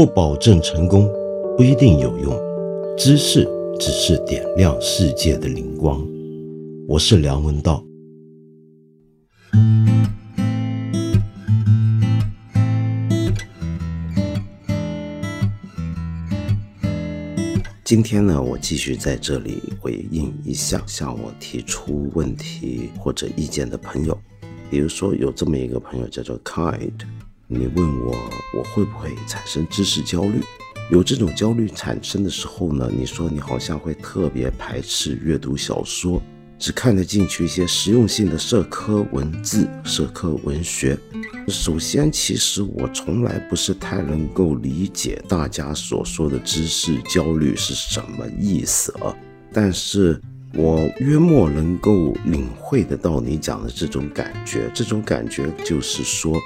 不保证成功，不一定有用。知识只是点亮世界的灵光。我是梁文道。今天呢，我继续在这里回应一下向我提出问题或者意见的朋友。比如说，有这么一个朋友叫做 Kind，你问我我会不会产生知识焦虑？有这种焦虑产生的时候呢，你说你好像会特别排斥阅读小说。只看得进去一些实用性的社科文字、社科文学。首先，其实我从来不是太能够理解大家所说的知识焦虑是什么意思啊。但是我约莫能够领会得到你讲的这种感觉。这种感觉就是说，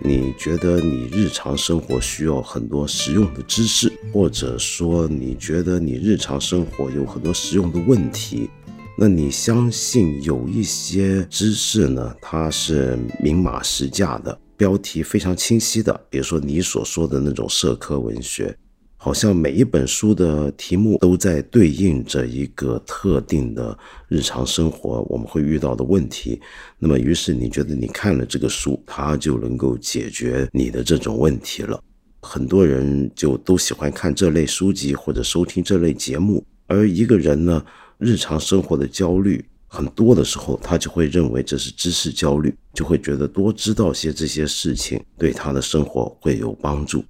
你觉得你日常生活需要很多实用的知识，或者说你觉得你日常生活有很多实用的问题。那你相信有一些知识呢？它是明码实价的，标题非常清晰的。比如说你所说的那种社科文学，好像每一本书的题目都在对应着一个特定的日常生活我们会遇到的问题。那么，于是你觉得你看了这个书，它就能够解决你的这种问题了。很多人就都喜欢看这类书籍或者收听这类节目，而一个人呢？日常生活的焦虑很多的时候，他就会认为这是知识焦虑，就会觉得多知道些这些事情对他的生活会有帮助。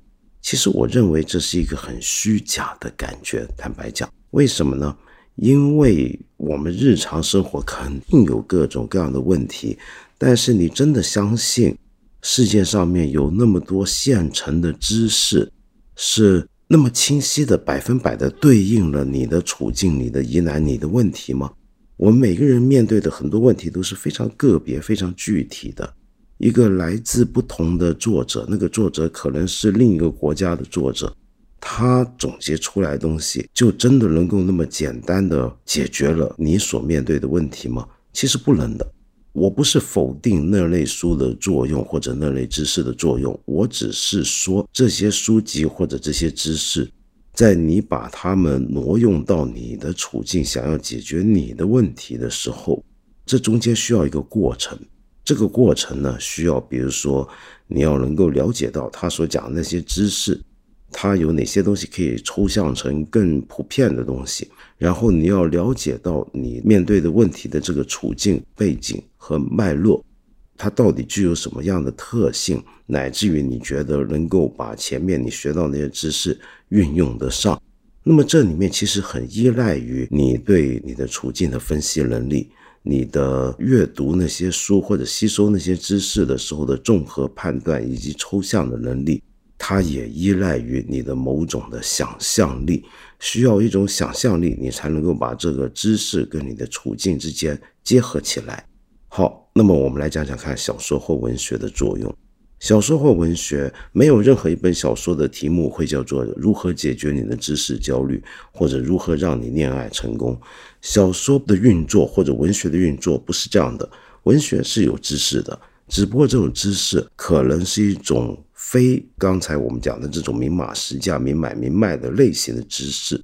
其实我认为这是一个很虚假的感觉。坦白讲，为什么呢？因为我们日常生活肯定有各种各样的问题，但是你真的相信世界上面有那么多现成的知识是？那么清晰的百分百的对应了你的处境、你的疑难、你的问题吗？我们每个人面对的很多问题都是非常个别、非常具体的。一个来自不同的作者，那个作者可能是另一个国家的作者，他总结出来东西就真的能够那么简单的解决了你所面对的问题吗？其实不能的。我不是否定那类书的作用或者那类知识的作用，我只是说这些书籍或者这些知识，在你把它们挪用到你的处境，想要解决你的问题的时候，这中间需要一个过程。这个过程呢，需要比如说你要能够了解到他所讲的那些知识。它有哪些东西可以抽象成更普遍的东西？然后你要了解到你面对的问题的这个处境背景和脉络，它到底具有什么样的特性，乃至于你觉得能够把前面你学到那些知识运用得上。那么这里面其实很依赖于你对你的处境的分析能力，你的阅读那些书或者吸收那些知识的时候的综合判断以及抽象的能力。它也依赖于你的某种的想象力，需要一种想象力，你才能够把这个知识跟你的处境之间结合起来。好，那么我们来讲讲看小说或文学的作用。小说或文学没有任何一本小说的题目会叫做如何解决你的知识焦虑，或者如何让你恋爱成功。小说的运作或者文学的运作不是这样的，文学是有知识的，只不过这种知识可能是一种。非刚才我们讲的这种明码实价、明买明卖的类型的知识，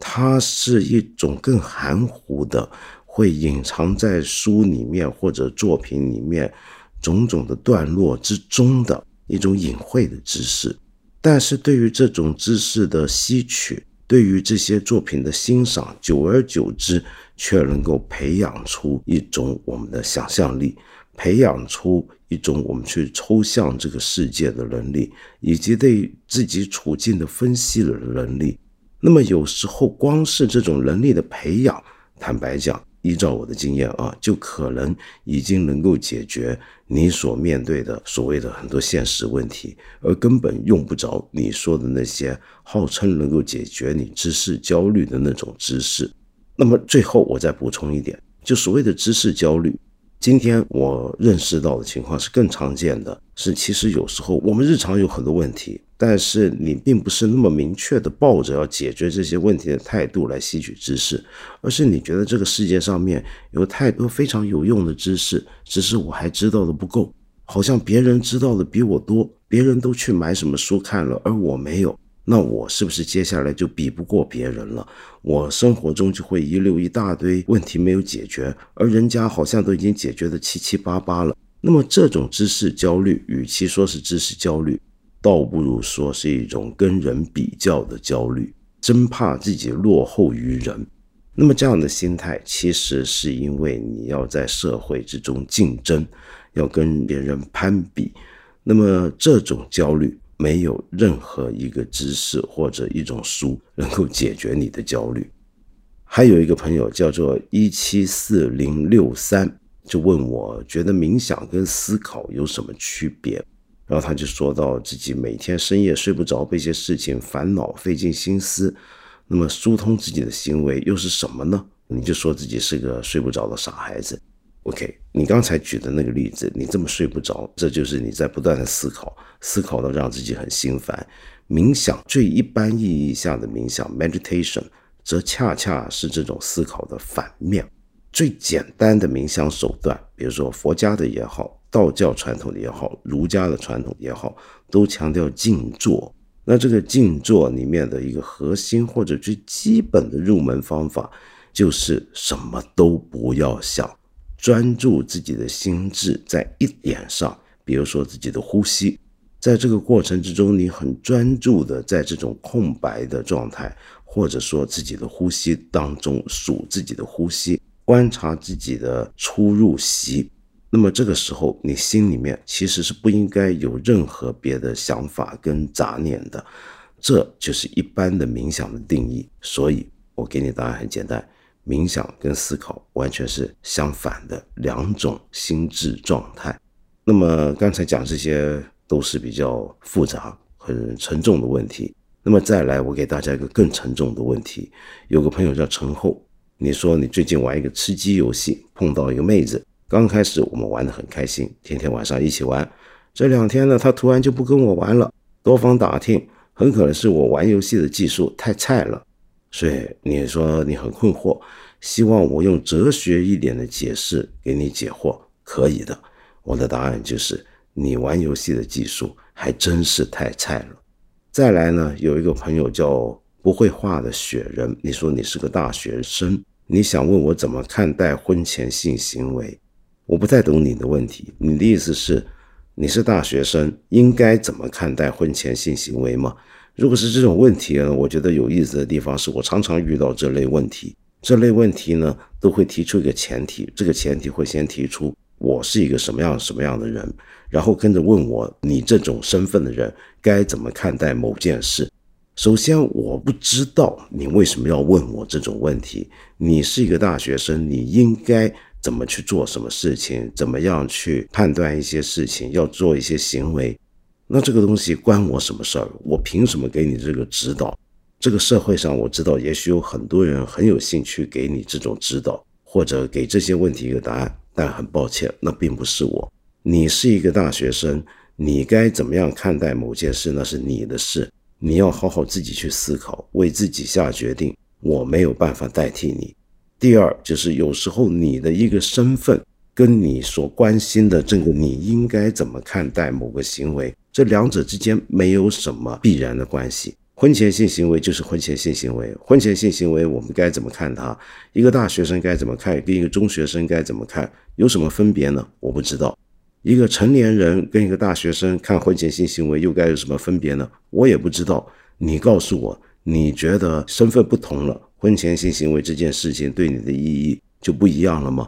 它是一种更含糊的，会隐藏在书里面或者作品里面种种的段落之中的一种隐晦的知识。但是对于这种知识的吸取，对于这些作品的欣赏，久而久之，却能够培养出一种我们的想象力。培养出一种我们去抽象这个世界的能力，以及对自己处境的分析的能力。那么有时候光是这种能力的培养，坦白讲，依照我的经验啊，就可能已经能够解决你所面对的所谓的很多现实问题，而根本用不着你说的那些号称能够解决你知识焦虑的那种知识。那么最后我再补充一点，就所谓的知识焦虑。今天我认识到的情况是更常见的，是其实有时候我们日常有很多问题，但是你并不是那么明确的抱着要解决这些问题的态度来吸取知识，而是你觉得这个世界上面有太多非常有用的知识，只是我还知道的不够，好像别人知道的比我多，别人都去买什么书看了，而我没有。那我是不是接下来就比不过别人了？我生活中就会遗留一大堆问题没有解决，而人家好像都已经解决的七七八八了。那么这种知识焦虑，与其说是知识焦虑，倒不如说是一种跟人比较的焦虑，真怕自己落后于人。那么这样的心态，其实是因为你要在社会之中竞争，要跟别人攀比。那么这种焦虑，没有任何一个知识或者一种书能够解决你的焦虑。还有一个朋友叫做一七四零六三。就问我觉得冥想跟思考有什么区别，然后他就说到自己每天深夜睡不着，被一些事情烦恼，费尽心思。那么疏通自己的行为又是什么呢？你就说自己是个睡不着的傻孩子。OK，你刚才举的那个例子，你这么睡不着，这就是你在不断的思考，思考到让自己很心烦。冥想最一般意义下的冥想 （meditation） 则恰恰是这种思考的反面。最简单的冥想手段，比如说佛家的也好，道教传统的也好，儒家的传统也好，都强调静坐。那这个静坐里面的一个核心或者最基本的入门方法，就是什么都不要想，专注自己的心智在一点上，比如说自己的呼吸。在这个过程之中，你很专注的在这种空白的状态，或者说自己的呼吸当中数自己的呼吸。观察自己的出入息，那么这个时候你心里面其实是不应该有任何别的想法跟杂念的，这就是一般的冥想的定义。所以我给你答案很简单，冥想跟思考完全是相反的两种心智状态。那么刚才讲这些都是比较复杂、很沉重的问题。那么再来，我给大家一个更沉重的问题。有个朋友叫陈厚。你说你最近玩一个吃鸡游戏，碰到一个妹子。刚开始我们玩得很开心，天天晚上一起玩。这两天呢，她突然就不跟我玩了。多方打听，很可能是我玩游戏的技术太菜了。所以你说你很困惑，希望我用哲学一点的解释给你解惑，可以的。我的答案就是你玩游戏的技术还真是太菜了。再来呢，有一个朋友叫。不会画的雪人，你说你是个大学生，你想问我怎么看待婚前性行为？我不太懂你的问题。你的意思是，你是大学生，应该怎么看待婚前性行为吗？如果是这种问题呢，我觉得有意思的地方是我常常遇到这类问题。这类问题呢，都会提出一个前提，这个前提会先提出我是一个什么样什么样的人，然后跟着问我你这种身份的人该怎么看待某件事。首先，我不知道你为什么要问我这种问题。你是一个大学生，你应该怎么去做什么事情，怎么样去判断一些事情，要做一些行为。那这个东西关我什么事儿？我凭什么给你这个指导？这个社会上，我知道也许有很多人很有兴趣给你这种指导，或者给这些问题一个答案。但很抱歉，那并不是我。你是一个大学生，你该怎么样看待某件事，那是你的事。你要好好自己去思考，为自己下决定。我没有办法代替你。第二，就是有时候你的一个身份跟你所关心的这个你应该怎么看待某个行为，这两者之间没有什么必然的关系。婚前性行为就是婚前性行为，婚前性行为我们该怎么看它？一个大学生该怎么看？跟一个中学生该怎么看？有什么分别呢？我不知道。一个成年人跟一个大学生看婚前性行为又该有什么分别呢？我也不知道。你告诉我，你觉得身份不同了，婚前性行为这件事情对你的意义就不一样了吗？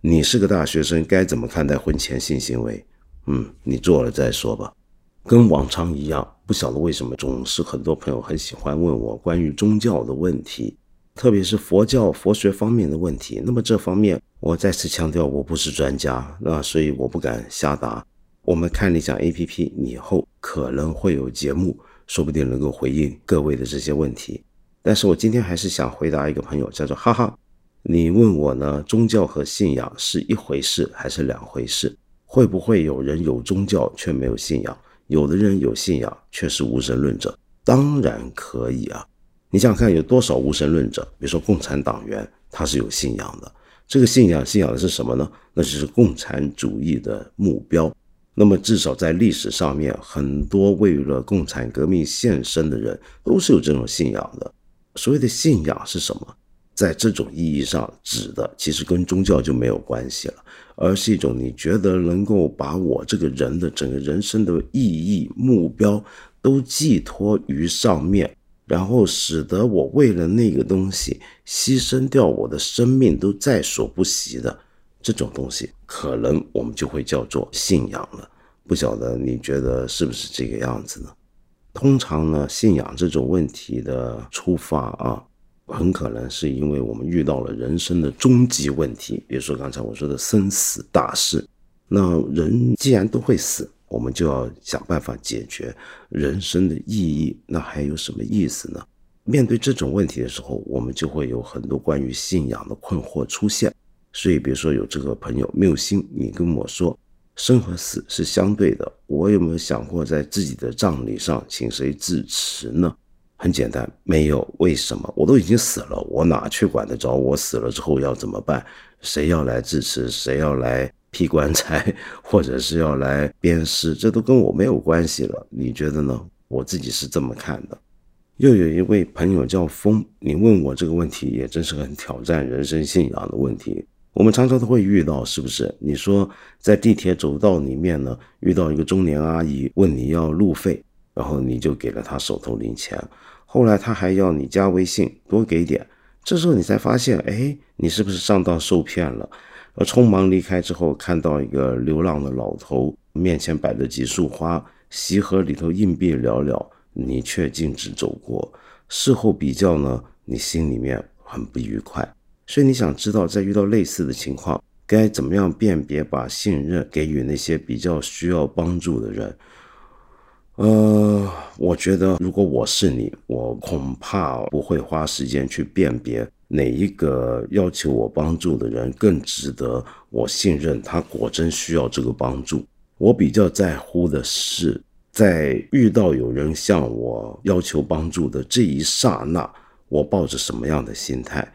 你是个大学生，该怎么看待婚前性行为？嗯，你做了再说吧。跟往常一样，不晓得为什么总是很多朋友很喜欢问我关于宗教的问题。特别是佛教佛学方面的问题，那么这方面我再次强调，我不是专家，那所以我不敢瞎答。我们看理想 A P P 以后可能会有节目，说不定能够回应各位的这些问题。但是我今天还是想回答一个朋友，叫做哈哈，你问我呢，宗教和信仰是一回事还是两回事？会不会有人有宗教却没有信仰？有的人有信仰却是无神论者？当然可以啊。你想想看，有多少无神论者？比如说共产党员，他是有信仰的。这个信仰信仰的是什么呢？那就是共产主义的目标。那么至少在历史上面，很多为了共产革命献身的人都是有这种信仰的。所谓的信仰是什么？在这种意义上指的，其实跟宗教就没有关系了，而是一种你觉得能够把我这个人的整个人生的意义、目标都寄托于上面，然后使得我为了那个东西牺牲掉我的生命都在所不惜的这种东西，可能我们就会叫做信仰了。不晓得你觉得是不是这个样子呢？通常呢，信仰这种问题的出发啊。很可能是因为我们遇到了人生的终极问题，比如说刚才我说的生死大事。那人既然都会死，我们就要想办法解决人生的意义。那还有什么意思呢？面对这种问题的时候，我们就会有很多关于信仰的困惑出现。所以，比如说有这个朋友缪心，你跟我说生和死是相对的，我有没有想过在自己的葬礼上请谁致辞呢？很简单，没有为什么，我都已经死了，我哪去管得着？我死了之后要怎么办？谁要来致辞？谁要来劈棺材？或者是要来鞭尸？这都跟我没有关系了。你觉得呢？我自己是这么看的。又有一位朋友叫风，你问我这个问题也真是很挑战人生信仰的问题。我们常常都会遇到，是不是？你说在地铁走道里面呢，遇到一个中年阿姨问你要路费，然后你就给了她手头零钱。后来她还要你加微信，多给点。这时候你才发现，哎，你是不是上当受骗了？而匆忙离开之后，看到一个流浪的老头面前摆着几束花，席盒里头硬币寥寥，你却径直走过。事后比较呢，你心里面很不愉快。所以你想知道，在遇到类似的情况，该怎么样辨别，把信任给予那些比较需要帮助的人？呃，我觉得如果我是你，我恐怕不会花时间去辨别哪一个要求我帮助的人更值得我信任。他果真需要这个帮助，我比较在乎的是，在遇到有人向我要求帮助的这一刹那，我抱着什么样的心态。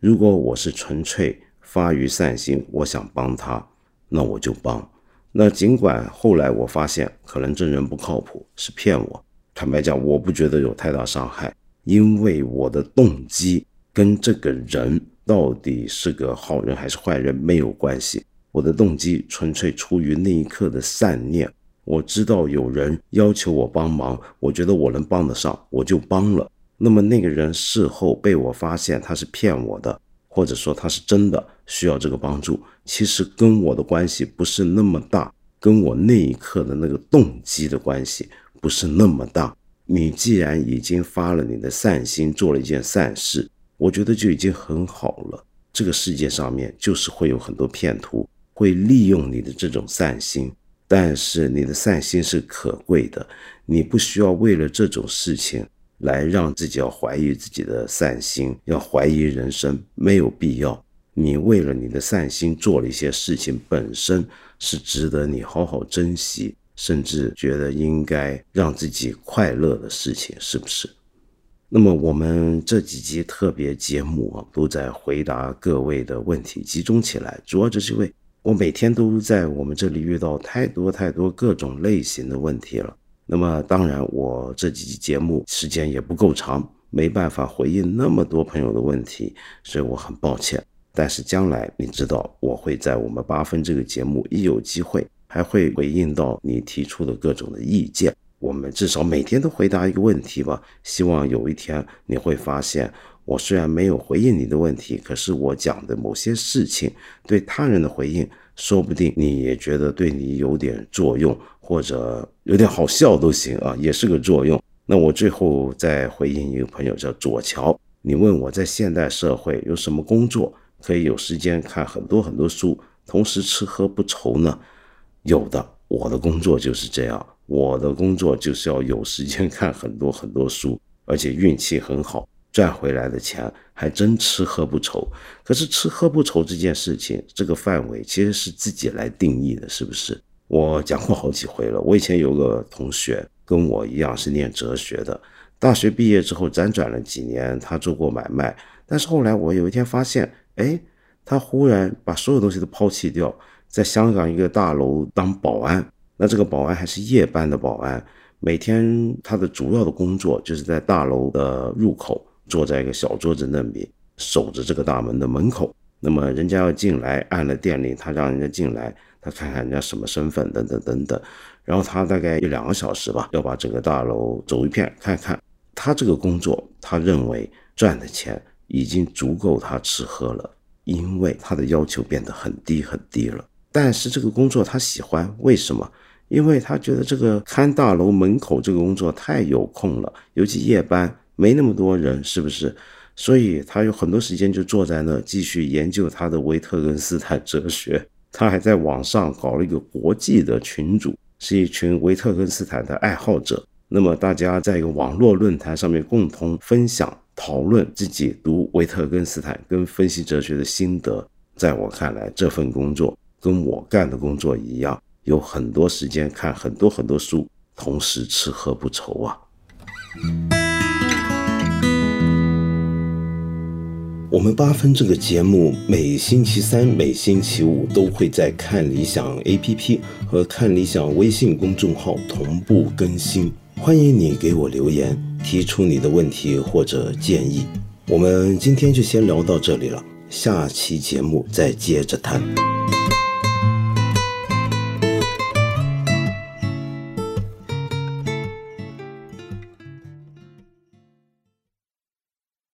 如果我是纯粹发于善心，我想帮他，那我就帮。那尽管后来我发现可能这人不靠谱，是骗我。坦白讲，我不觉得有太大伤害，因为我的动机跟这个人到底是个好人还是坏人没有关系。我的动机纯粹出于那一刻的善念。我知道有人要求我帮忙，我觉得我能帮得上，我就帮了。那么那个人事后被我发现他是骗我的。或者说他是真的需要这个帮助，其实跟我的关系不是那么大，跟我那一刻的那个动机的关系不是那么大。你既然已经发了你的善心，做了一件善事，我觉得就已经很好了。这个世界上面就是会有很多骗徒，会利用你的这种善心，但是你的善心是可贵的，你不需要为了这种事情。来让自己要怀疑自己的善心，要怀疑人生，没有必要。你为了你的善心做了一些事情，本身是值得你好好珍惜，甚至觉得应该让自己快乐的事情，是不是？那么我们这几集特别节目啊，都在回答各位的问题，集中起来，主要就是因为我每天都在我们这里遇到太多太多各种类型的问题了。那么当然，我这几期节目时间也不够长，没办法回应那么多朋友的问题，所以我很抱歉。但是将来你知道，我会在我们八分这个节目一有机会，还会回应到你提出的各种的意见。我们至少每天都回答一个问题吧。希望有一天你会发现，我虽然没有回应你的问题，可是我讲的某些事情对他人的回应，说不定你也觉得对你有点作用。或者有点好笑都行啊，也是个作用。那我最后再回应一个朋友，叫左桥。你问我在现代社会有什么工作可以有时间看很多很多书，同时吃喝不愁呢？有的，我的工作就是这样。我的工作就是要有时间看很多很多书，而且运气很好，赚回来的钱还真吃喝不愁。可是吃喝不愁这件事情，这个范围其实是自己来定义的，是不是？我讲过好几回了。我以前有个同学跟我一样是念哲学的，大学毕业之后辗转了几年，他做过买卖。但是后来我有一天发现，哎，他忽然把所有东西都抛弃掉，在香港一个大楼当保安。那这个保安还是夜班的保安，每天他的主要的工作就是在大楼的入口坐在一个小桌子那里守着这个大门的门口。那么人家要进来，按了电铃，他让人家进来，他看看人家什么身份，等等等等。然后他大概一两个小时吧，要把整个大楼走一遍看看。他这个工作，他认为赚的钱已经足够他吃喝了，因为他的要求变得很低很低了。但是这个工作他喜欢，为什么？因为他觉得这个看大楼门口这个工作太有空了，尤其夜班没那么多人，是不是？所以他有很多时间就坐在那继续研究他的维特根斯坦哲学。他还在网上搞了一个国际的群组，是一群维特根斯坦的爱好者。那么大家在一个网络论坛上面共同分享、讨论自己读维特根斯坦跟分析哲学的心得。在我看来，这份工作跟我干的工作一样。有很多时间看很多很多书，同时吃喝不愁啊。我们八分这个节目每星期三、每星期五都会在看理想 APP 和看理想微信公众号同步更新，欢迎你给我留言，提出你的问题或者建议。我们今天就先聊到这里了，下期节目再接着谈。